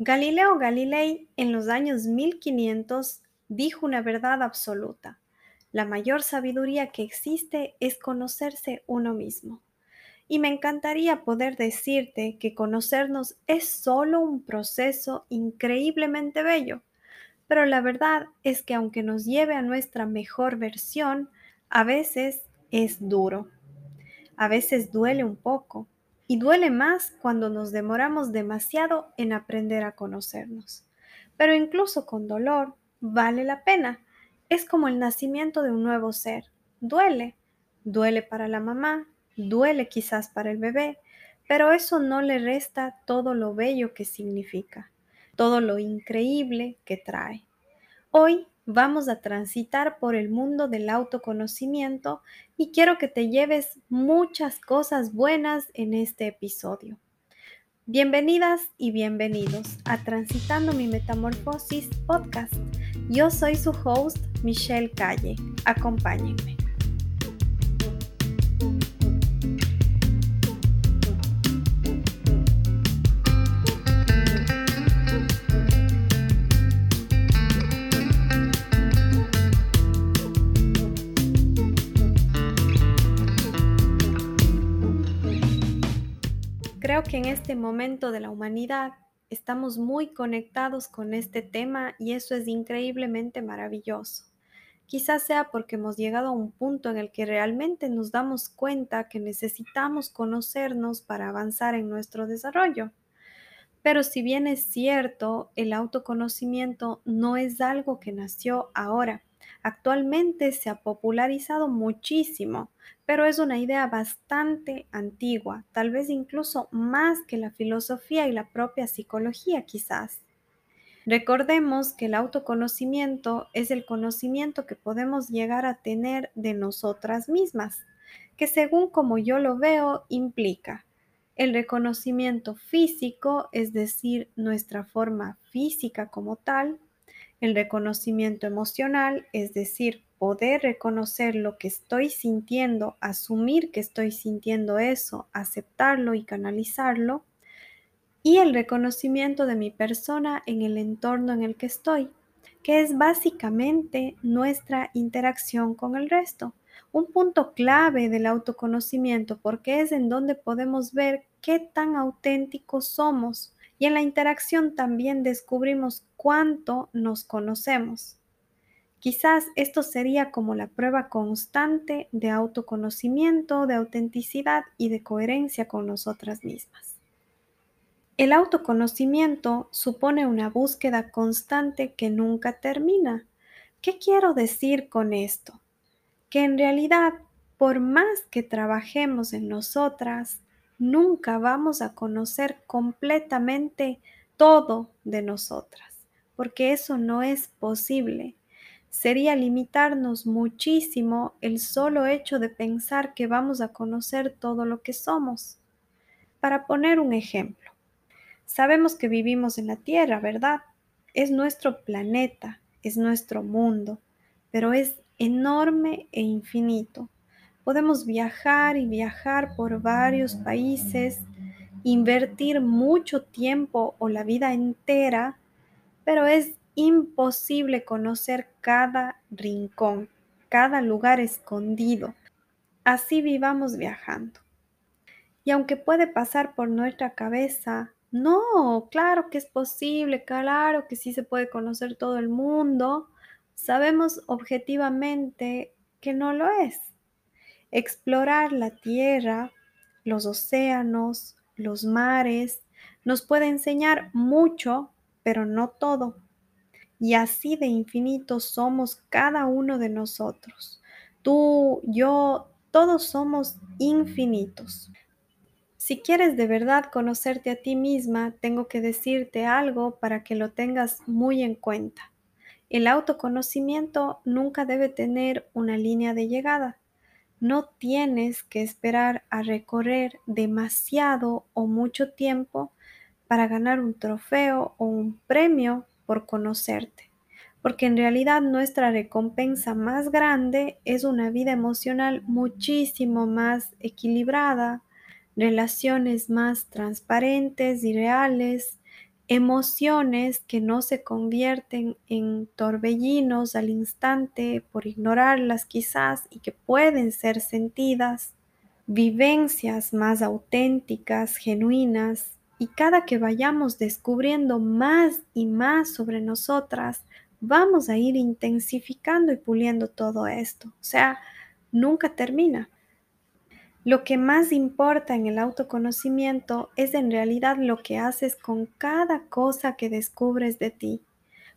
Galileo Galilei en los años 1500 dijo una verdad absoluta. La mayor sabiduría que existe es conocerse uno mismo. Y me encantaría poder decirte que conocernos es solo un proceso increíblemente bello. Pero la verdad es que aunque nos lleve a nuestra mejor versión, a veces es duro. A veces duele un poco y duele más cuando nos demoramos demasiado en aprender a conocernos. Pero incluso con dolor, vale la pena. Es como el nacimiento de un nuevo ser. Duele. Duele para la mamá, duele quizás para el bebé, pero eso no le resta todo lo bello que significa, todo lo increíble que trae. Hoy vamos a transitar por el mundo del autoconocimiento y quiero que te lleves muchas cosas buenas en este episodio. Bienvenidas y bienvenidos a Transitando mi Metamorfosis podcast. Yo soy su host, Michelle Calle. Acompáñenme. Que en este momento de la humanidad estamos muy conectados con este tema y eso es increíblemente maravilloso. Quizás sea porque hemos llegado a un punto en el que realmente nos damos cuenta que necesitamos conocernos para avanzar en nuestro desarrollo. Pero si bien es cierto, el autoconocimiento no es algo que nació ahora. Actualmente se ha popularizado muchísimo, pero es una idea bastante antigua, tal vez incluso más que la filosofía y la propia psicología quizás. Recordemos que el autoconocimiento es el conocimiento que podemos llegar a tener de nosotras mismas, que según como yo lo veo implica el reconocimiento físico, es decir, nuestra forma física como tal, el reconocimiento emocional, es decir, poder reconocer lo que estoy sintiendo, asumir que estoy sintiendo eso, aceptarlo y canalizarlo. Y el reconocimiento de mi persona en el entorno en el que estoy, que es básicamente nuestra interacción con el resto. Un punto clave del autoconocimiento porque es en donde podemos ver qué tan auténticos somos y en la interacción también descubrimos cuánto nos conocemos. Quizás esto sería como la prueba constante de autoconocimiento, de autenticidad y de coherencia con nosotras mismas. El autoconocimiento supone una búsqueda constante que nunca termina. ¿Qué quiero decir con esto? Que en realidad, por más que trabajemos en nosotras, nunca vamos a conocer completamente todo de nosotras, porque eso no es posible. Sería limitarnos muchísimo el solo hecho de pensar que vamos a conocer todo lo que somos. Para poner un ejemplo, sabemos que vivimos en la Tierra, ¿verdad? Es nuestro planeta, es nuestro mundo, pero es enorme e infinito. Podemos viajar y viajar por varios países, invertir mucho tiempo o la vida entera, pero es imposible conocer cada rincón, cada lugar escondido. Así vivamos viajando. Y aunque puede pasar por nuestra cabeza, no, claro que es posible, claro que sí se puede conocer todo el mundo, sabemos objetivamente que no lo es. Explorar la tierra, los océanos, los mares, nos puede enseñar mucho, pero no todo. Y así de infinito somos cada uno de nosotros. Tú, yo, todos somos infinitos. Si quieres de verdad conocerte a ti misma, tengo que decirte algo para que lo tengas muy en cuenta. El autoconocimiento nunca debe tener una línea de llegada. No tienes que esperar a recorrer demasiado o mucho tiempo para ganar un trofeo o un premio por conocerte, porque en realidad nuestra recompensa más grande es una vida emocional muchísimo más equilibrada, relaciones más transparentes y reales, emociones que no se convierten en torbellinos al instante por ignorarlas quizás y que pueden ser sentidas, vivencias más auténticas, genuinas, y cada que vayamos descubriendo más y más sobre nosotras, vamos a ir intensificando y puliendo todo esto. O sea, nunca termina. Lo que más importa en el autoconocimiento es en realidad lo que haces con cada cosa que descubres de ti.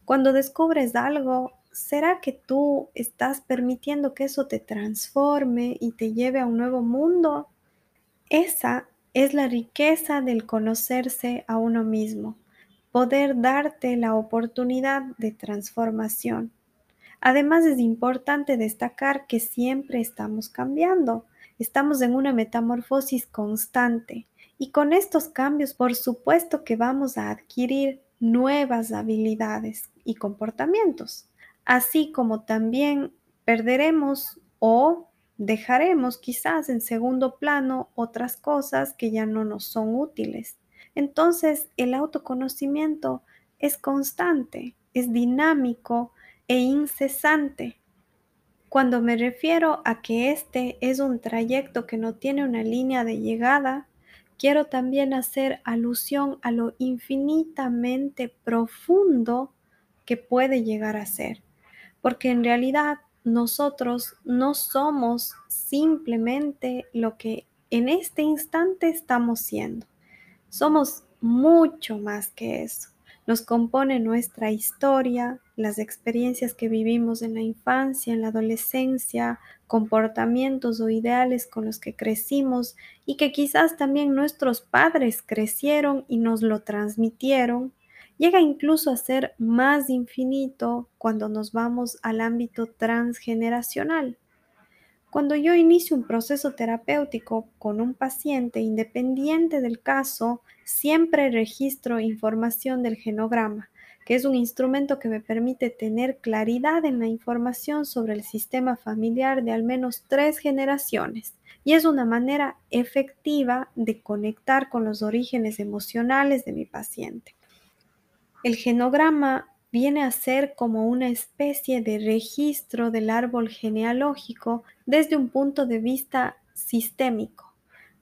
Cuando descubres algo, ¿será que tú estás permitiendo que eso te transforme y te lleve a un nuevo mundo? Esa es la riqueza del conocerse a uno mismo, poder darte la oportunidad de transformación. Además es importante destacar que siempre estamos cambiando, estamos en una metamorfosis constante y con estos cambios por supuesto que vamos a adquirir nuevas habilidades y comportamientos, así como también perderemos o dejaremos quizás en segundo plano otras cosas que ya no nos son útiles. Entonces el autoconocimiento es constante, es dinámico e incesante. Cuando me refiero a que este es un trayecto que no tiene una línea de llegada, quiero también hacer alusión a lo infinitamente profundo que puede llegar a ser, porque en realidad nosotros no somos simplemente lo que en este instante estamos siendo. Somos mucho más que eso. Nos compone nuestra historia, las experiencias que vivimos en la infancia, en la adolescencia, comportamientos o ideales con los que crecimos y que quizás también nuestros padres crecieron y nos lo transmitieron llega incluso a ser más infinito cuando nos vamos al ámbito transgeneracional. Cuando yo inicio un proceso terapéutico con un paciente, independiente del caso, siempre registro información del genograma, que es un instrumento que me permite tener claridad en la información sobre el sistema familiar de al menos tres generaciones. Y es una manera efectiva de conectar con los orígenes emocionales de mi paciente. El genograma viene a ser como una especie de registro del árbol genealógico desde un punto de vista sistémico,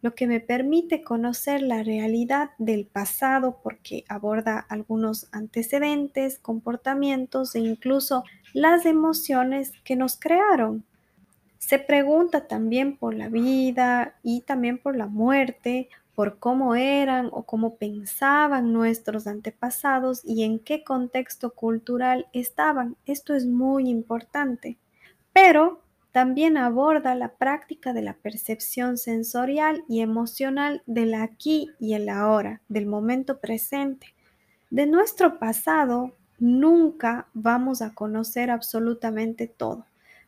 lo que me permite conocer la realidad del pasado porque aborda algunos antecedentes, comportamientos e incluso las emociones que nos crearon. Se pregunta también por la vida y también por la muerte, por cómo eran o cómo pensaban nuestros antepasados y en qué contexto cultural estaban. Esto es muy importante. Pero también aborda la práctica de la percepción sensorial y emocional del aquí y el ahora, del momento presente. De nuestro pasado nunca vamos a conocer absolutamente todo,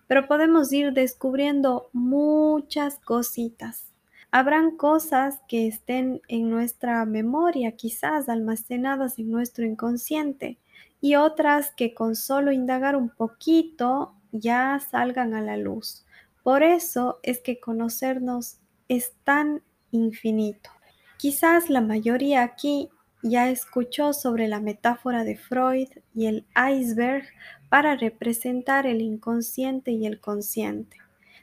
pero podemos ir descubriendo muchas cositas Habrán cosas que estén en nuestra memoria, quizás almacenadas en nuestro inconsciente, y otras que con solo indagar un poquito ya salgan a la luz. Por eso es que conocernos es tan infinito. Quizás la mayoría aquí ya escuchó sobre la metáfora de Freud y el iceberg para representar el inconsciente y el consciente.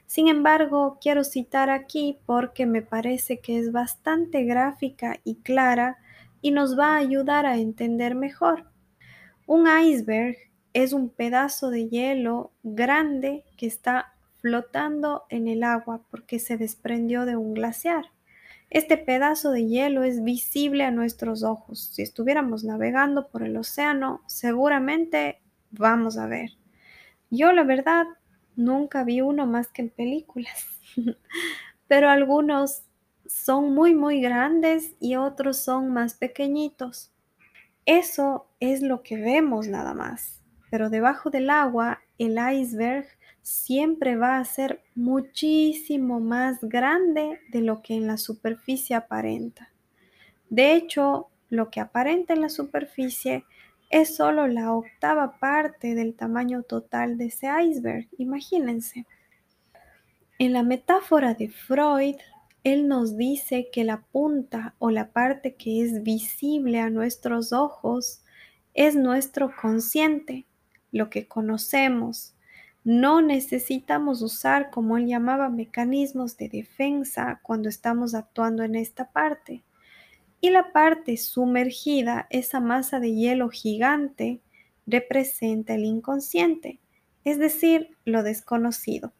Sin embargo, quiero citar aquí porque me parece que es bastante gráfica y clara y nos va a ayudar a entender mejor. Un iceberg es un pedazo de hielo grande que está flotando en el agua porque se desprendió de un glaciar. Este pedazo de hielo es visible a nuestros ojos. Si estuviéramos navegando por el océano, seguramente vamos a ver. Yo la verdad Nunca vi uno más que en películas, pero algunos son muy, muy grandes y otros son más pequeñitos. Eso es lo que vemos nada más, pero debajo del agua el iceberg siempre va a ser muchísimo más grande de lo que en la superficie aparenta. De hecho, lo que aparenta en la superficie es solo la octava parte del tamaño total de ese iceberg, imagínense. En la metáfora de Freud, Él nos dice que la punta o la parte que es visible a nuestros ojos es nuestro consciente, lo que conocemos. No necesitamos usar, como él llamaba, mecanismos de defensa cuando estamos actuando en esta parte. Y la parte sumergida, esa masa de hielo gigante, representa el inconsciente, es decir, lo desconocido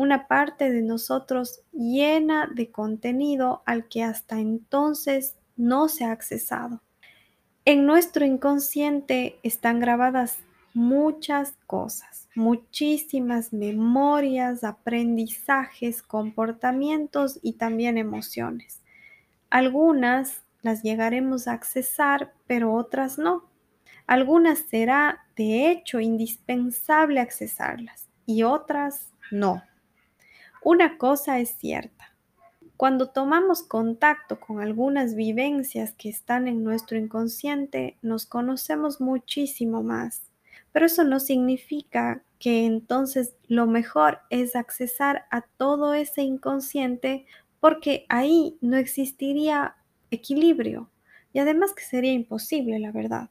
una parte de nosotros llena de contenido al que hasta entonces no se ha accesado. En nuestro inconsciente están grabadas muchas cosas, muchísimas memorias, aprendizajes, comportamientos y también emociones. Algunas las llegaremos a accesar, pero otras no. Algunas será de hecho indispensable accesarlas y otras no. Una cosa es cierta. Cuando tomamos contacto con algunas vivencias que están en nuestro inconsciente, nos conocemos muchísimo más. Pero eso no significa que entonces lo mejor es accesar a todo ese inconsciente porque ahí no existiría equilibrio y además que sería imposible, la verdad.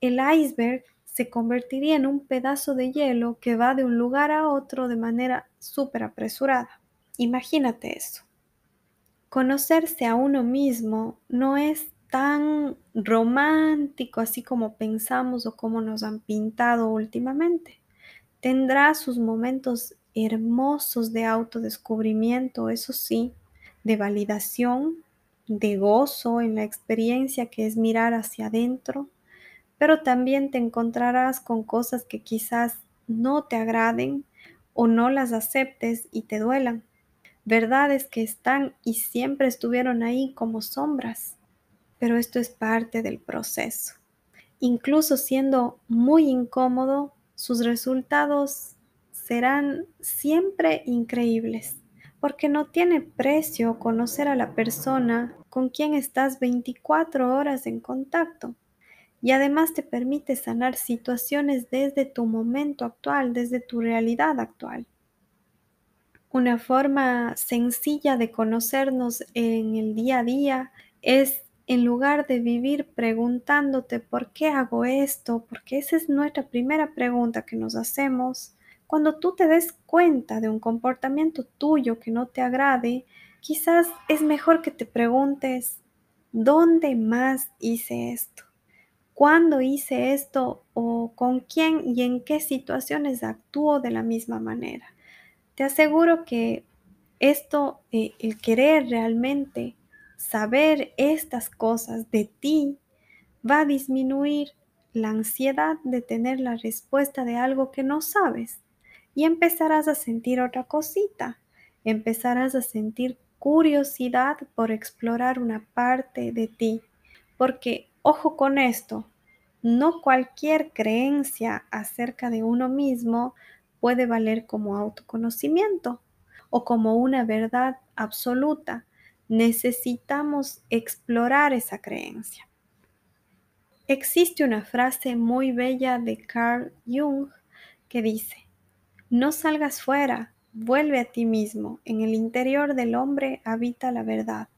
El iceberg se convertiría en un pedazo de hielo que va de un lugar a otro de manera súper apresurada. Imagínate eso. Conocerse a uno mismo no es tan romántico así como pensamos o como nos han pintado últimamente. Tendrá sus momentos hermosos de autodescubrimiento, eso sí, de validación, de gozo en la experiencia que es mirar hacia adentro, pero también te encontrarás con cosas que quizás no te agraden o no las aceptes y te duelan. Verdades que están y siempre estuvieron ahí como sombras, pero esto es parte del proceso. Incluso siendo muy incómodo, sus resultados serán siempre increíbles, porque no tiene precio conocer a la persona con quien estás 24 horas en contacto. Y además te permite sanar situaciones desde tu momento actual, desde tu realidad actual. Una forma sencilla de conocernos en el día a día es en lugar de vivir preguntándote por qué hago esto, porque esa es nuestra primera pregunta que nos hacemos, cuando tú te des cuenta de un comportamiento tuyo que no te agrade, quizás es mejor que te preguntes, ¿dónde más hice esto? cuándo hice esto o con quién y en qué situaciones actúo de la misma manera. Te aseguro que esto, el querer realmente saber estas cosas de ti, va a disminuir la ansiedad de tener la respuesta de algo que no sabes y empezarás a sentir otra cosita, empezarás a sentir curiosidad por explorar una parte de ti, porque Ojo con esto, no cualquier creencia acerca de uno mismo puede valer como autoconocimiento o como una verdad absoluta. Necesitamos explorar esa creencia. Existe una frase muy bella de Carl Jung que dice, no salgas fuera, vuelve a ti mismo, en el interior del hombre habita la verdad.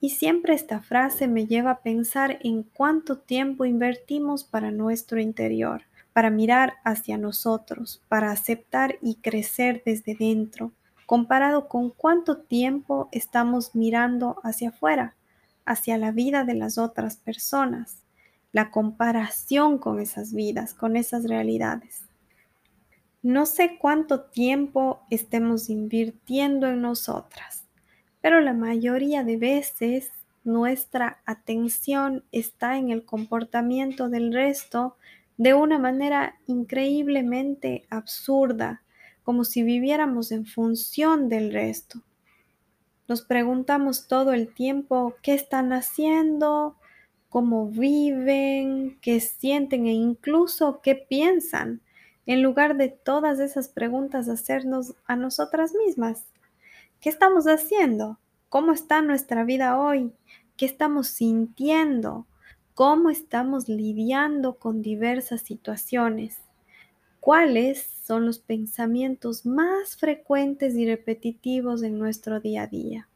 Y siempre esta frase me lleva a pensar en cuánto tiempo invertimos para nuestro interior, para mirar hacia nosotros, para aceptar y crecer desde dentro, comparado con cuánto tiempo estamos mirando hacia afuera, hacia la vida de las otras personas, la comparación con esas vidas, con esas realidades. No sé cuánto tiempo estemos invirtiendo en nosotras pero la mayoría de veces nuestra atención está en el comportamiento del resto de una manera increíblemente absurda, como si viviéramos en función del resto. Nos preguntamos todo el tiempo qué están haciendo, cómo viven, qué sienten e incluso qué piensan, en lugar de todas esas preguntas hacernos a nosotras mismas. ¿Qué estamos haciendo? ¿Cómo está nuestra vida hoy? ¿Qué estamos sintiendo? ¿Cómo estamos lidiando con diversas situaciones? ¿Cuáles son los pensamientos más frecuentes y repetitivos en nuestro día a día?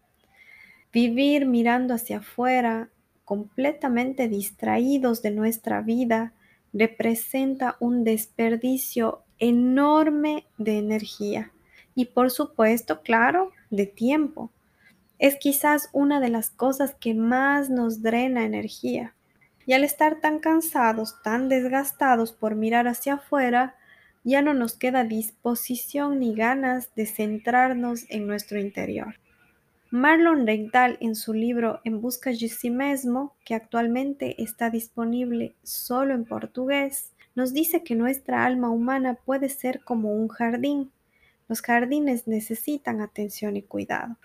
Vivir mirando hacia afuera, completamente distraídos de nuestra vida, representa un desperdicio enorme de energía y por supuesto, claro, de tiempo. Es quizás una de las cosas que más nos drena energía. Y al estar tan cansados, tan desgastados por mirar hacia afuera, ya no nos queda disposición ni ganas de centrarnos en nuestro interior. Marlon Reigdal en su libro En busca de sí mismo, que actualmente está disponible solo en portugués, nos dice que nuestra alma humana puede ser como un jardín. Los jardines necesitan atención y cuidado.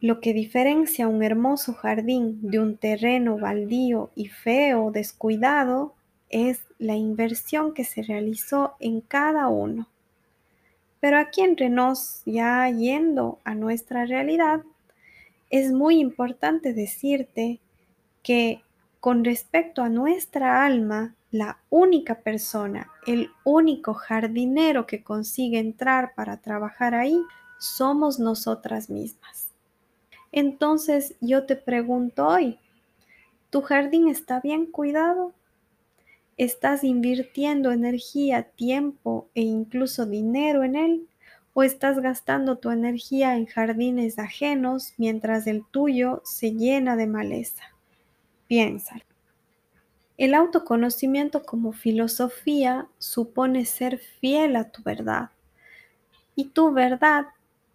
Lo que diferencia un hermoso jardín de un terreno baldío y feo, descuidado, es la inversión que se realizó en cada uno. Pero aquí entre nos, ya yendo a nuestra realidad, es muy importante decirte que con respecto a nuestra alma, la única persona, el único jardinero que consigue entrar para trabajar ahí, somos nosotras mismas. Entonces yo te pregunto hoy, ¿tu jardín está bien cuidado? ¿Estás invirtiendo energía, tiempo e incluso dinero en él? ¿O estás gastando tu energía en jardines ajenos mientras el tuyo se llena de maleza? Piensa. El autoconocimiento como filosofía supone ser fiel a tu verdad. Y tu verdad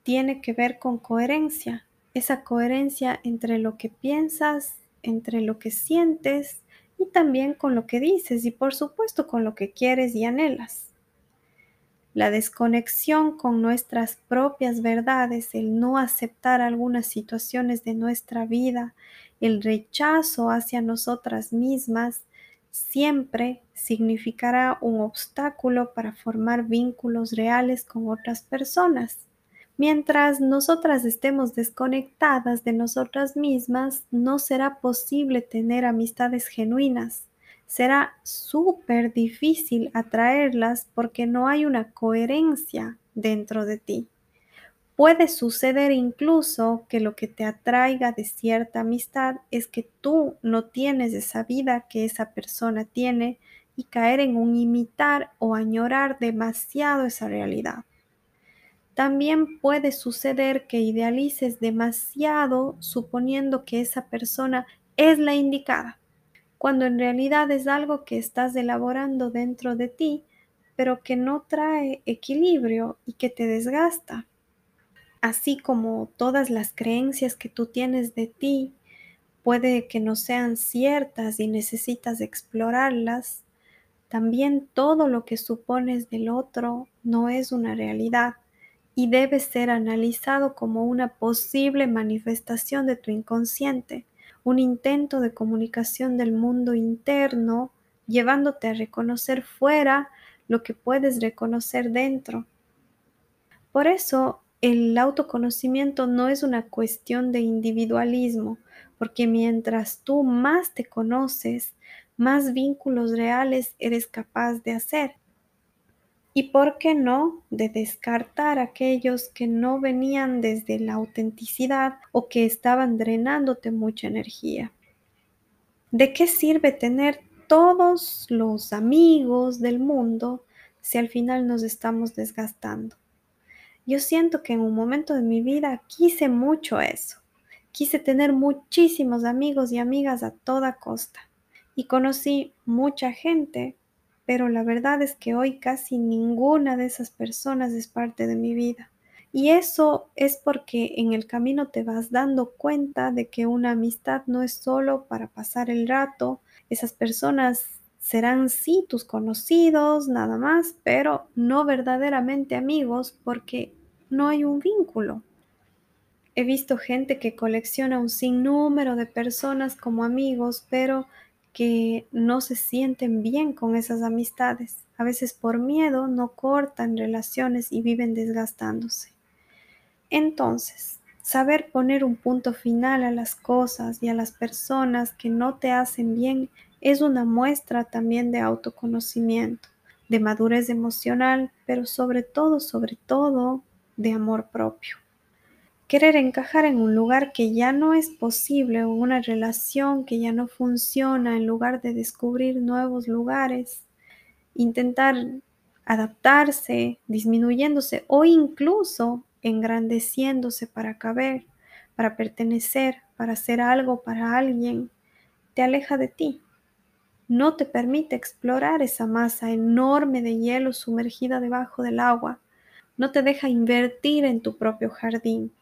tiene que ver con coherencia, esa coherencia entre lo que piensas, entre lo que sientes y también con lo que dices y por supuesto con lo que quieres y anhelas. La desconexión con nuestras propias verdades, el no aceptar algunas situaciones de nuestra vida, el rechazo hacia nosotras mismas, siempre significará un obstáculo para formar vínculos reales con otras personas. Mientras nosotras estemos desconectadas de nosotras mismas, no será posible tener amistades genuinas. Será súper difícil atraerlas porque no hay una coherencia dentro de ti. Puede suceder incluso que lo que te atraiga de cierta amistad es que tú no tienes esa vida que esa persona tiene y caer en un imitar o añorar demasiado esa realidad. También puede suceder que idealices demasiado suponiendo que esa persona es la indicada, cuando en realidad es algo que estás elaborando dentro de ti, pero que no trae equilibrio y que te desgasta. Así como todas las creencias que tú tienes de ti puede que no sean ciertas y necesitas explorarlas, también todo lo que supones del otro no es una realidad y debe ser analizado como una posible manifestación de tu inconsciente, un intento de comunicación del mundo interno, llevándote a reconocer fuera lo que puedes reconocer dentro. Por eso, el autoconocimiento no es una cuestión de individualismo, porque mientras tú más te conoces, más vínculos reales eres capaz de hacer y por qué no de descartar aquellos que no venían desde la autenticidad o que estaban drenándote mucha energía. ¿De qué sirve tener todos los amigos del mundo si al final nos estamos desgastando? Yo siento que en un momento de mi vida quise mucho eso. Quise tener muchísimos amigos y amigas a toda costa. Y conocí mucha gente pero la verdad es que hoy casi ninguna de esas personas es parte de mi vida. Y eso es porque en el camino te vas dando cuenta de que una amistad no es solo para pasar el rato. Esas personas serán sí tus conocidos, nada más, pero no verdaderamente amigos porque no hay un vínculo. He visto gente que colecciona un sinnúmero de personas como amigos, pero que no se sienten bien con esas amistades. A veces por miedo no cortan relaciones y viven desgastándose. Entonces, saber poner un punto final a las cosas y a las personas que no te hacen bien es una muestra también de autoconocimiento, de madurez emocional, pero sobre todo, sobre todo, de amor propio. Querer encajar en un lugar que ya no es posible una relación que ya no funciona en lugar de descubrir nuevos lugares. Intentar adaptarse, disminuyéndose o incluso engrandeciéndose para caber, para pertenecer, para hacer algo para alguien, te aleja de ti. No te permite explorar esa masa enorme de hielo sumergida debajo del agua. No te deja invertir en tu propio jardín.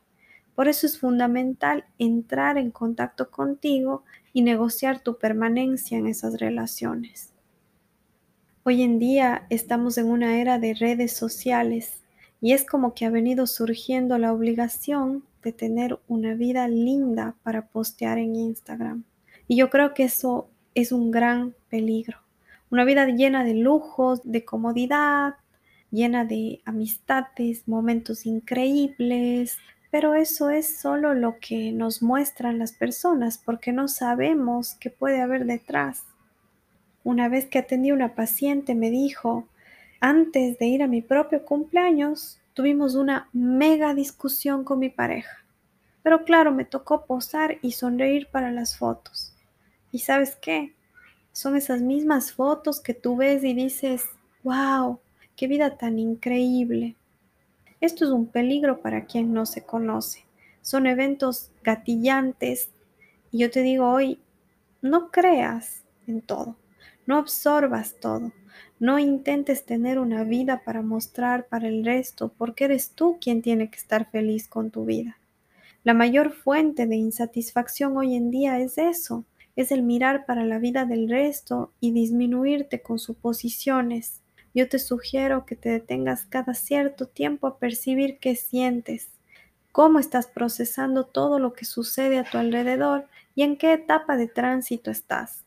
Por eso es fundamental entrar en contacto contigo y negociar tu permanencia en esas relaciones. Hoy en día estamos en una era de redes sociales y es como que ha venido surgiendo la obligación de tener una vida linda para postear en Instagram. Y yo creo que eso es un gran peligro. Una vida llena de lujos, de comodidad, llena de amistades, momentos increíbles, pero eso es solo lo que nos muestran las personas porque no sabemos qué puede haber detrás. Una vez que atendí a una paciente me dijo, antes de ir a mi propio cumpleaños, tuvimos una mega discusión con mi pareja. Pero claro, me tocó posar y sonreír para las fotos. ¿Y sabes qué? Son esas mismas fotos que tú ves y dices, wow, qué vida tan increíble. Esto es un peligro para quien no se conoce. Son eventos gatillantes y yo te digo hoy, no creas en todo, no absorbas todo, no intentes tener una vida para mostrar para el resto, porque eres tú quien tiene que estar feliz con tu vida. La mayor fuente de insatisfacción hoy en día es eso, es el mirar para la vida del resto y disminuirte con suposiciones yo te sugiero que te detengas cada cierto tiempo a percibir qué sientes, cómo estás procesando todo lo que sucede a tu alrededor y en qué etapa de tránsito estás.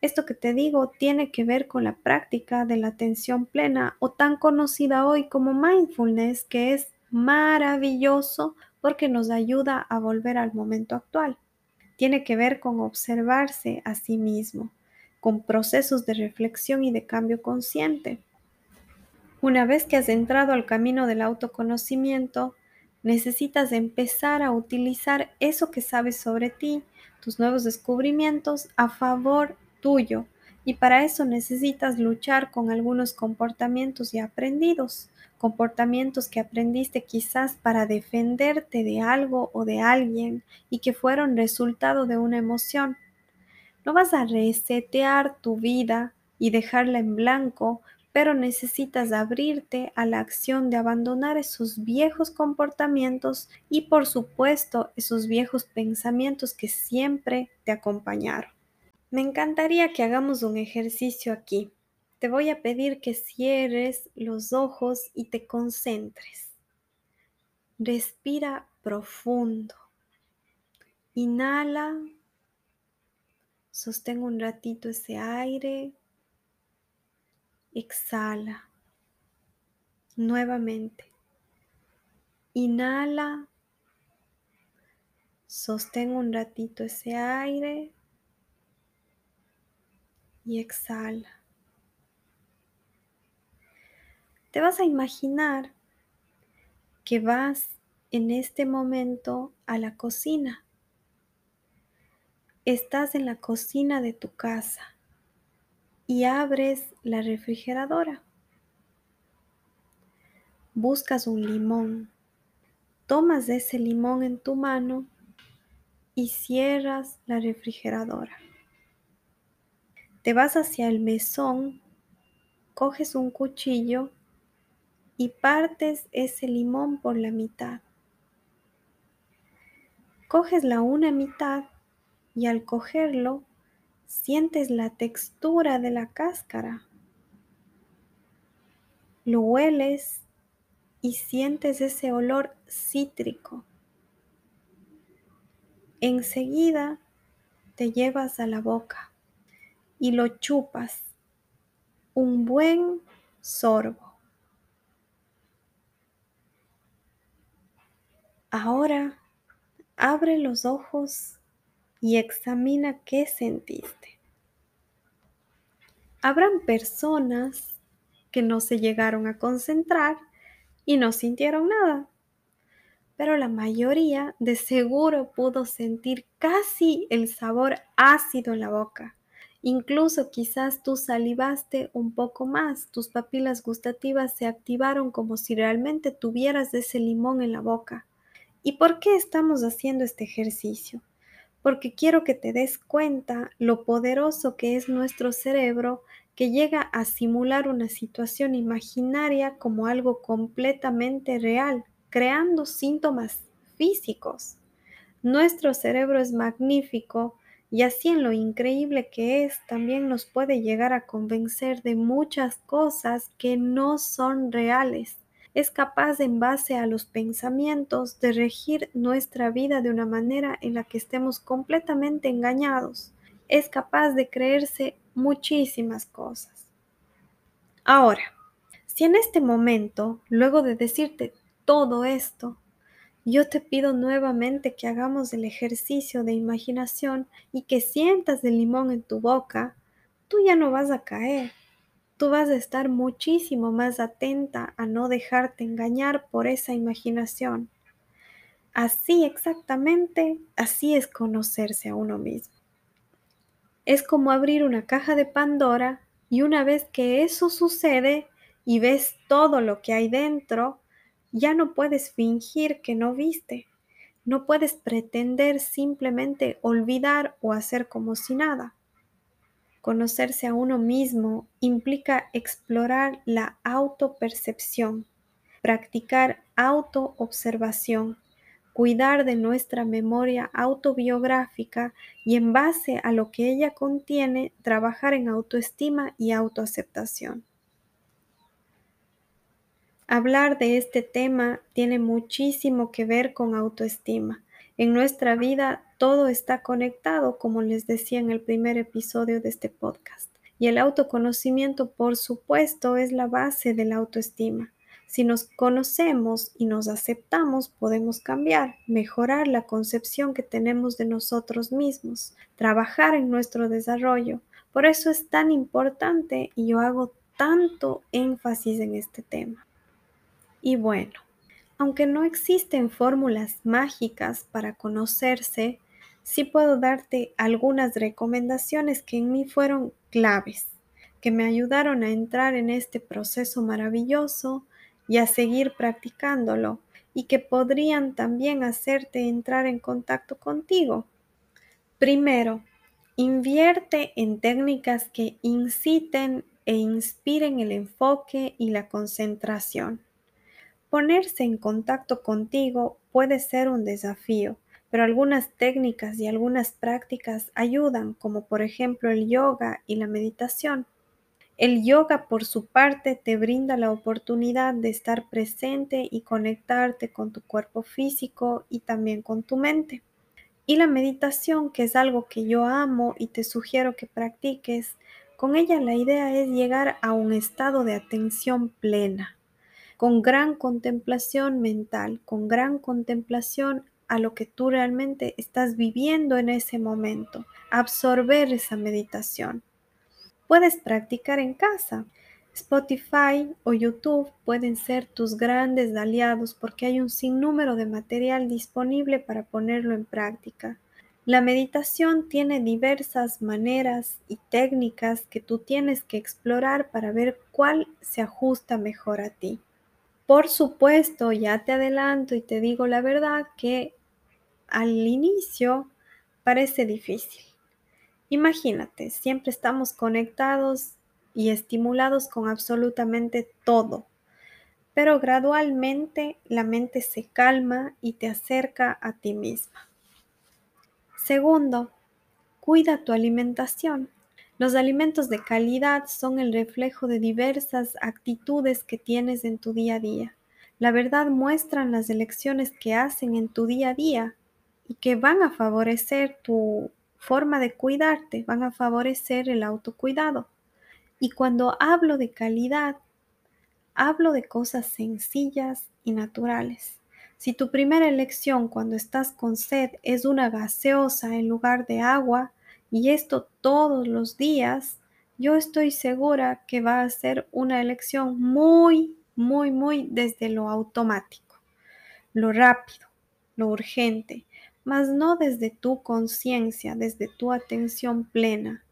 Esto que te digo tiene que ver con la práctica de la atención plena o tan conocida hoy como mindfulness, que es maravilloso porque nos ayuda a volver al momento actual. Tiene que ver con observarse a sí mismo, con procesos de reflexión y de cambio consciente. Una vez que has entrado al camino del autoconocimiento, necesitas empezar a utilizar eso que sabes sobre ti, tus nuevos descubrimientos, a favor tuyo. Y para eso necesitas luchar con algunos comportamientos ya aprendidos, comportamientos que aprendiste quizás para defenderte de algo o de alguien y que fueron resultado de una emoción. No vas a resetear tu vida y dejarla en blanco pero necesitas abrirte a la acción de abandonar esos viejos comportamientos y por supuesto esos viejos pensamientos que siempre te acompañaron. Me encantaría que hagamos un ejercicio aquí. Te voy a pedir que cierres los ojos y te concentres. Respira profundo. Inhala. Sostén un ratito ese aire Exhala. Nuevamente. Inhala. Sostén un ratito ese aire. Y exhala. Te vas a imaginar que vas en este momento a la cocina. Estás en la cocina de tu casa y abres la refrigeradora. Buscas un limón, tomas ese limón en tu mano y cierras la refrigeradora. Te vas hacia el mesón, coges un cuchillo y partes ese limón por la mitad. Coges la una mitad y al cogerlo Sientes la textura de la cáscara. Lo hueles y sientes ese olor cítrico. Enseguida te llevas a la boca y lo chupas. Un buen sorbo. Ahora abre los ojos y examina qué sentiste. Habrán personas que no se llegaron a concentrar y no sintieron nada. Pero la mayoría de seguro pudo sentir casi el sabor ácido en la boca. Incluso quizás tú salivaste un poco más, tus papilas gustativas se activaron como si realmente tuvieras ese limón en la boca. ¿Y por qué estamos haciendo este ejercicio? Porque quiero que te des cuenta lo poderoso que es nuestro cerebro que llega a simular una situación imaginaria como algo completamente real, creando síntomas físicos. Nuestro cerebro es magnífico y así en lo increíble que es, también nos puede llegar a convencer de muchas cosas que no son reales. Es capaz en base a los pensamientos de regir nuestra vida de una manera en la que estemos completamente engañados. Es capaz de creerse muchísimas cosas. Ahora, si en este momento, luego de decirte todo esto, yo te pido nuevamente que hagamos el ejercicio de imaginación y que sientas el limón en tu boca, tú ya no vas a caer. Tú vas a estar muchísimo más atenta a no dejarte engañar por esa imaginación. Así exactamente, así es conocerse a uno mismo. Es como abrir una caja de Pandora y una vez que eso sucede y ves todo lo que hay dentro, ya no puedes fingir que no viste. No puedes pretender simplemente olvidar o hacer como si nada. Conocerse a uno mismo implica explorar la autopercepción, practicar autoobservación, cuidar de nuestra memoria autobiográfica y en base a lo que ella contiene, trabajar en autoestima y autoaceptación. Hablar de este tema tiene muchísimo que ver con autoestima. En nuestra vida todo está conectado, como les decía en el primer episodio de este podcast. Y el autoconocimiento, por supuesto, es la base de la autoestima. Si nos conocemos y nos aceptamos, podemos cambiar, mejorar la concepción que tenemos de nosotros mismos, trabajar en nuestro desarrollo. Por eso es tan importante y yo hago tanto énfasis en este tema. Y bueno, aunque no existen fórmulas mágicas para conocerse, sí puedo darte algunas recomendaciones que en mí fueron claves, que me ayudaron a entrar en este proceso maravilloso y a seguir practicándolo y que podrían también hacerte entrar en contacto contigo. Primero, invierte en técnicas que inciten e inspiren el enfoque y la concentración. Ponerse en contacto contigo puede ser un desafío, pero algunas técnicas y algunas prácticas ayudan, como por ejemplo el yoga y la meditación. El yoga, por su parte, te brinda la oportunidad de estar presente y conectarte con tu cuerpo físico y también con tu mente. Y la meditación, que es algo que yo amo y te sugiero que practiques, con ella la idea es llegar a un estado de atención plena, con gran contemplación mental, con gran contemplación a lo que tú realmente estás viviendo en ese momento, absorber esa meditación. Puedes practicar en casa. Spotify o YouTube pueden ser tus grandes aliados porque hay un sinnúmero de material disponible para ponerlo en práctica. La meditación tiene diversas maneras y técnicas que tú tienes que explorar para ver cuál se ajusta mejor a ti. Por supuesto, ya te adelanto y te digo la verdad que al inicio parece difícil. Imagínate, siempre estamos conectados y estimulados con absolutamente todo, pero gradualmente la mente se calma y te acerca a ti misma. Segundo, cuida tu alimentación. Los alimentos de calidad son el reflejo de diversas actitudes que tienes en tu día a día. La verdad muestran las elecciones que hacen en tu día a día y que van a favorecer tu forma de cuidarte, van a favorecer el autocuidado. Y cuando hablo de calidad, hablo de cosas sencillas y naturales. Si tu primera elección cuando estás con sed es una gaseosa en lugar de agua, y esto todos los días, yo estoy segura que va a ser una elección muy, muy, muy desde lo automático, lo rápido, lo urgente, mas no desde tu conciencia, desde tu atención plena.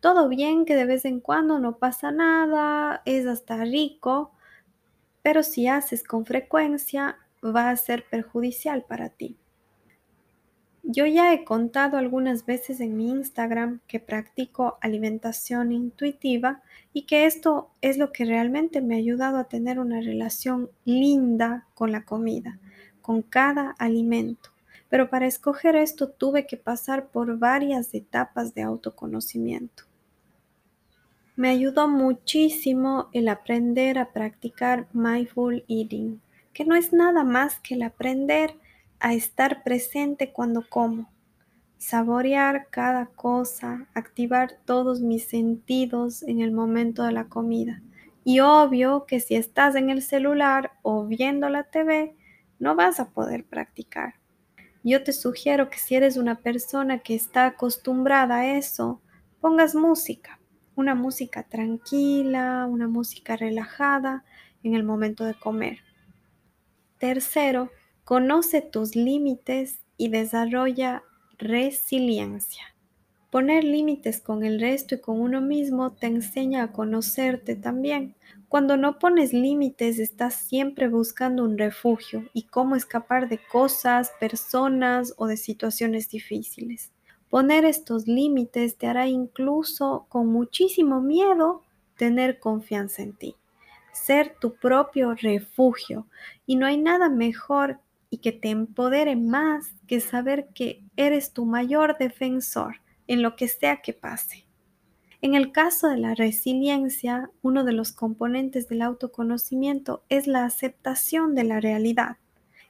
Todo bien que de vez en cuando no pasa nada, es hasta rico, pero si haces con frecuencia va a ser perjudicial para ti. Yo ya he contado algunas veces en mi Instagram que practico alimentación intuitiva y que esto es lo que realmente me ha ayudado a tener una relación linda con la comida, con cada alimento. Pero para escoger esto tuve que pasar por varias etapas de autoconocimiento. Me ayudó muchísimo el aprender a practicar mindful eating, que no es nada más que el aprender a estar presente cuando como, saborear cada cosa, activar todos mis sentidos en el momento de la comida. Y obvio que si estás en el celular o viendo la TV, no vas a poder practicar. Yo te sugiero que si eres una persona que está acostumbrada a eso, pongas música, una música tranquila, una música relajada en el momento de comer. Tercero, conoce tus límites y desarrolla resiliencia. Poner límites con el resto y con uno mismo te enseña a conocerte también. Cuando no pones límites estás siempre buscando un refugio y cómo escapar de cosas, personas o de situaciones difíciles. Poner estos límites te hará incluso con muchísimo miedo tener confianza en ti, ser tu propio refugio. Y no hay nada mejor y que te empodere más que saber que eres tu mayor defensor en lo que sea que pase. En el caso de la resiliencia, uno de los componentes del autoconocimiento es la aceptación de la realidad.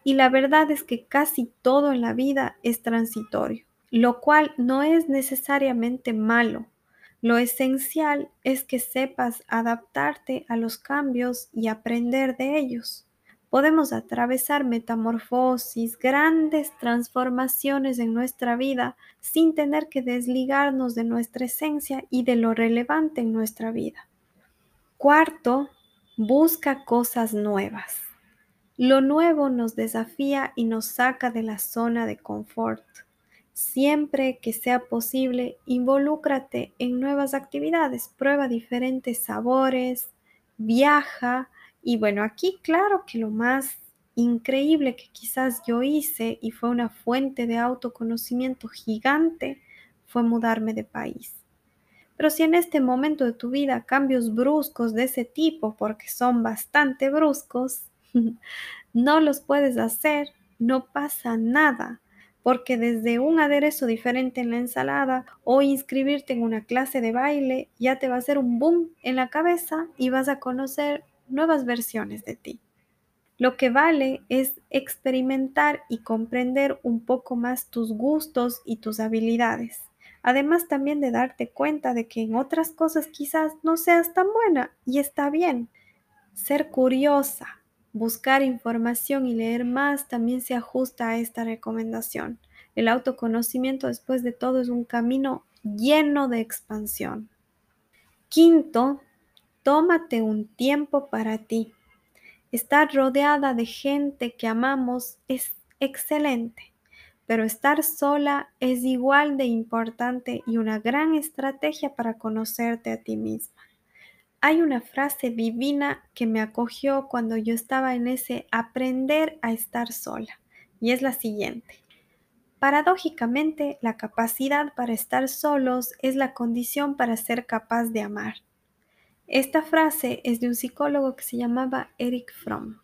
Y la verdad es que casi todo en la vida es transitorio, lo cual no es necesariamente malo. Lo esencial es que sepas adaptarte a los cambios y aprender de ellos podemos atravesar metamorfosis, grandes transformaciones en nuestra vida sin tener que desligarnos de nuestra esencia y de lo relevante en nuestra vida. Cuarto, busca cosas nuevas. Lo nuevo nos desafía y nos saca de la zona de confort. Siempre que sea posible, involúcrate en nuevas actividades, prueba diferentes sabores, viaja, y bueno, aquí claro que lo más increíble que quizás yo hice y fue una fuente de autoconocimiento gigante fue mudarme de país. Pero si en este momento de tu vida cambios bruscos de ese tipo, porque son bastante bruscos, no los puedes hacer, no pasa nada, porque desde un aderezo diferente en la ensalada o inscribirte en una clase de baile ya te va a hacer un boom en la cabeza y vas a conocer nuevas versiones de ti. Lo que vale es experimentar y comprender un poco más tus gustos y tus habilidades. Además también de darte cuenta de que en otras cosas quizás no seas tan buena y está bien. Ser curiosa, buscar información y leer más también se ajusta a esta recomendación. El autoconocimiento después de todo es un camino lleno de expansión. Quinto, Tómate un tiempo para ti. Estar rodeada de gente que amamos es excelente, pero estar sola es igual de importante y una gran estrategia para conocerte a ti misma. Hay una frase divina que me acogió cuando yo estaba en ese aprender a estar sola, y es la siguiente. Paradójicamente, la capacidad para estar solos es la condición para ser capaz de amar. Esta frase es de un psicólogo que se llamaba Eric Fromm.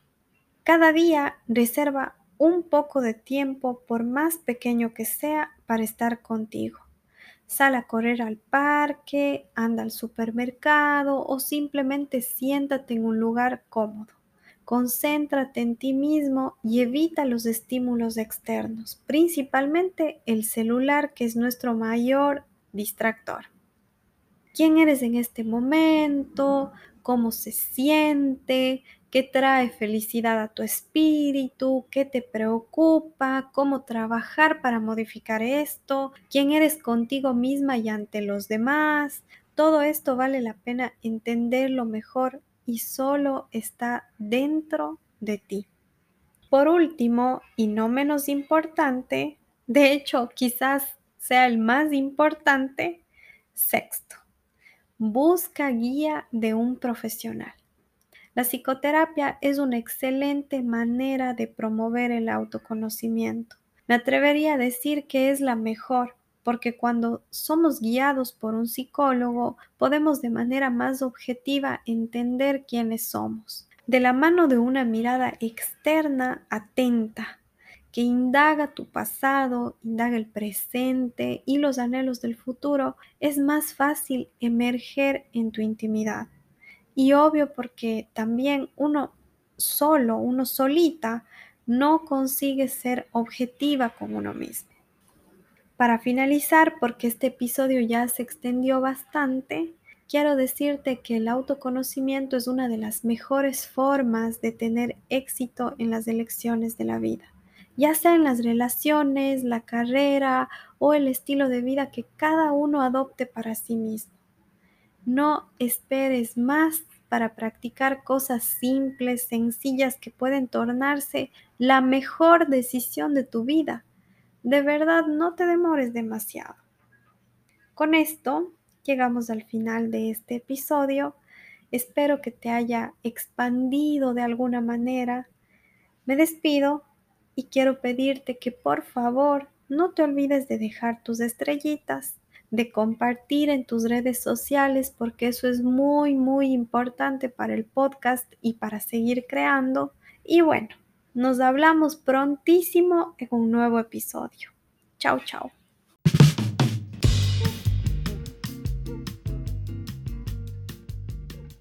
Cada día reserva un poco de tiempo, por más pequeño que sea, para estar contigo. Sal a correr al parque, anda al supermercado o simplemente siéntate en un lugar cómodo. Concéntrate en ti mismo y evita los estímulos externos, principalmente el celular que es nuestro mayor distractor quién eres en este momento, cómo se siente, qué trae felicidad a tu espíritu, qué te preocupa, cómo trabajar para modificar esto, quién eres contigo misma y ante los demás. Todo esto vale la pena entenderlo mejor y solo está dentro de ti. Por último, y no menos importante, de hecho quizás sea el más importante, sexto, busca guía de un profesional. La psicoterapia es una excelente manera de promover el autoconocimiento. Me atrevería a decir que es la mejor porque cuando somos guiados por un psicólogo podemos de manera más objetiva entender quiénes somos, de la mano de una mirada externa atenta que indaga tu pasado, indaga el presente y los anhelos del futuro, es más fácil emerger en tu intimidad. Y obvio porque también uno solo, uno solita, no consigue ser objetiva con uno mismo. Para finalizar, porque este episodio ya se extendió bastante, quiero decirte que el autoconocimiento es una de las mejores formas de tener éxito en las elecciones de la vida, ya sea en las relaciones, la carrera o el estilo de vida que cada uno adopte para sí mismo. No esperes más para practicar cosas simples, sencillas que pueden tornarse la mejor decisión de tu vida de verdad no te demores demasiado. Con esto llegamos al final de este episodio. Espero que te haya expandido de alguna manera. Me despido y quiero pedirte que por favor no te olvides de dejar tus estrellitas, de compartir en tus redes sociales porque eso es muy muy importante para el podcast y para seguir creando. Y bueno, nos hablamos prontísimo en un nuevo episodio. Chao, chao.